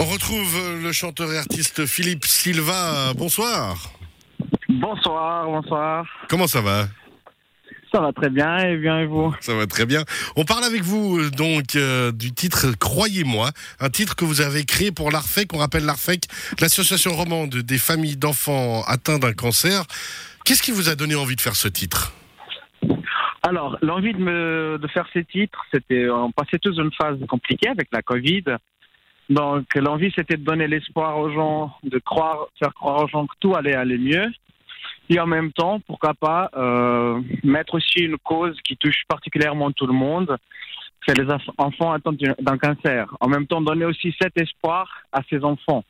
On retrouve le chanteur et artiste Philippe Silva. Bonsoir. Bonsoir, bonsoir. Comment ça va? Ça va très bien et bien et vous? Ça va très bien. On parle avec vous euh, donc euh, du titre Croyez-moi, un titre que vous avez créé pour l'ARFEC. On rappelle l'ARFEC, l'association romande des familles d'enfants atteints d'un cancer. Qu'est-ce qui vous a donné envie de faire ce titre? Alors, l'envie de, me, de faire ces titres, c'était, on passait tous une phase compliquée avec la Covid. Donc, l'envie, c'était de donner l'espoir aux gens, de croire, faire croire aux gens que tout allait aller mieux. Et en même temps, pourquoi pas euh, mettre aussi une cause qui touche particulièrement tout le monde, c'est les enfants atteints d'un cancer. En même temps, donner aussi cet espoir à ces enfants.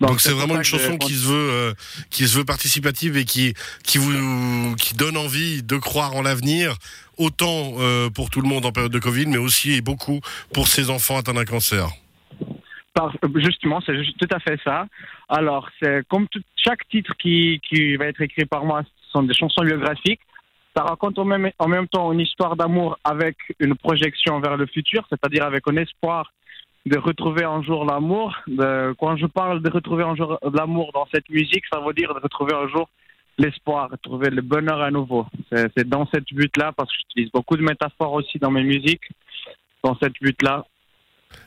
Donc c'est vraiment une chanson qui se veut euh, qui se veut participative et qui qui vous qui donne envie de croire en l'avenir autant euh, pour tout le monde en période de Covid mais aussi et beaucoup pour ces enfants atteints d'un cancer. Justement, c'est tout à fait ça. Alors, c'est comme chaque titre qui, qui va être écrit par moi, ce sont des chansons biographiques. Ça raconte en même, en même temps une histoire d'amour avec une projection vers le futur, c'est-à-dire avec un espoir de retrouver un jour l'amour. Quand je parle de retrouver un jour l'amour dans cette musique, ça veut dire de retrouver un jour l'espoir, retrouver le bonheur à nouveau. C'est dans cette but-là, parce que j'utilise beaucoup de métaphores aussi dans mes musiques, dans cette but-là,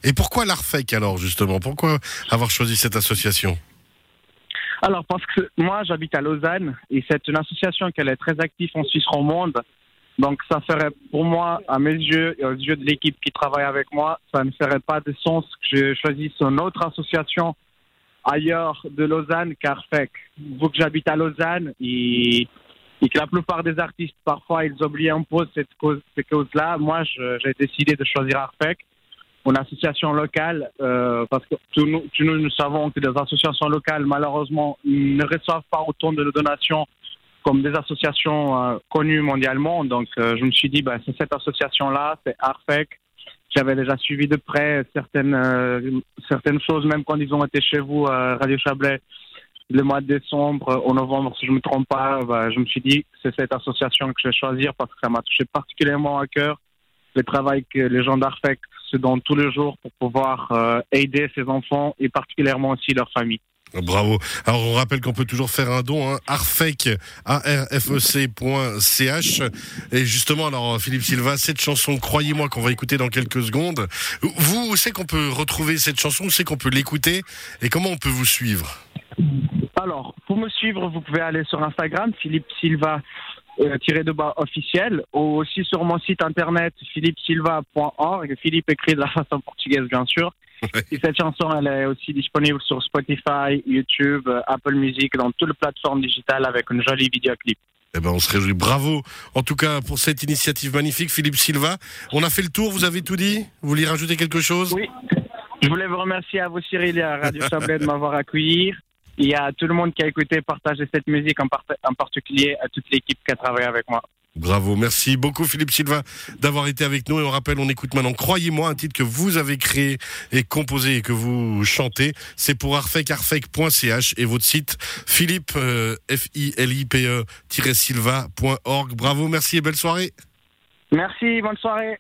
Et pourquoi l'Arfec alors justement? Pourquoi avoir choisi cette association? Alors, parce que moi, j'habite à Lausanne et c'est une association qui est très active en Suisse romande. Donc, ça ferait, pour moi, à mes yeux et aux yeux de l'équipe qui travaille avec moi, ça ne ferait pas de sens que je choisisse une autre association ailleurs de Lausanne qu'Arfec. Vu que j'habite à Lausanne et, que la plupart des artistes, parfois, ils oublient un peu cette cause, ces causes-là, moi, j'ai décidé de choisir Arfec une association locale, euh, parce que nous, nous, savons que des associations locales, malheureusement, ne reçoivent pas autant de donations comme des associations euh, connues mondialement. Donc, euh, je me suis dit, bah, c'est cette association-là, c'est ARFEC. J'avais déjà suivi de près certaines, euh, certaines choses, même quand ils ont été chez vous, à Radio Chablais, le mois de décembre, au novembre, si je ne me trompe pas, bah, je me suis dit, c'est cette association que je vais choisir parce que ça m'a touché particulièrement à cœur le travail que les gens d'Arfec se donnent tous les jours pour pouvoir euh, aider ces enfants et particulièrement aussi leur famille. Bravo. Alors on rappelle qu'on peut toujours faire un don, hein, arfec, arfec.ch. Et justement, alors Philippe Silva, cette chanson, croyez-moi qu'on va écouter dans quelques secondes. Vous, où c'est qu'on peut retrouver cette chanson, où c'est qu'on peut l'écouter? Et comment on peut vous suivre? Alors, pour me suivre, vous pouvez aller sur Instagram, Philippe Silva. Euh, tiré de bas officiel ou aussi sur mon site internet philippsilva.org Philippe écrit de la façon portugaise bien sûr Ouais. et cette chanson elle est aussi disponible sur Spotify, YouTube, euh, Apple Music dans toutes les plateformes digitales avec une jolie vidéoclip Eh ben, on se réjouit. Bravo, en tout cas, pour cette initiative magnifique, Philippe Silva. On a fait le tour, vous avez tout dit? Vous voulez rajouter quelque chose? Oui. Je voulais vous remercier à vous, Cyril, et à Radio Chablais de m'avoir accueilli. Et à tout le monde qui a écouté, partagé cette musique, en, part- en particulier à toute l'équipe qui a travaillé avec moi. Bravo, merci beaucoup Philippe Silva d'avoir été avec nous. Et on rappelle, on écoute maintenant Croyez-moi, un titre que vous avez créé et composé et que vous chantez. C'est pour arfec, arfec.ch et votre site philippe, euh, F-I-L-I-P-E, silva.org. Bravo, merci et belle soirée. Merci, bonne soirée.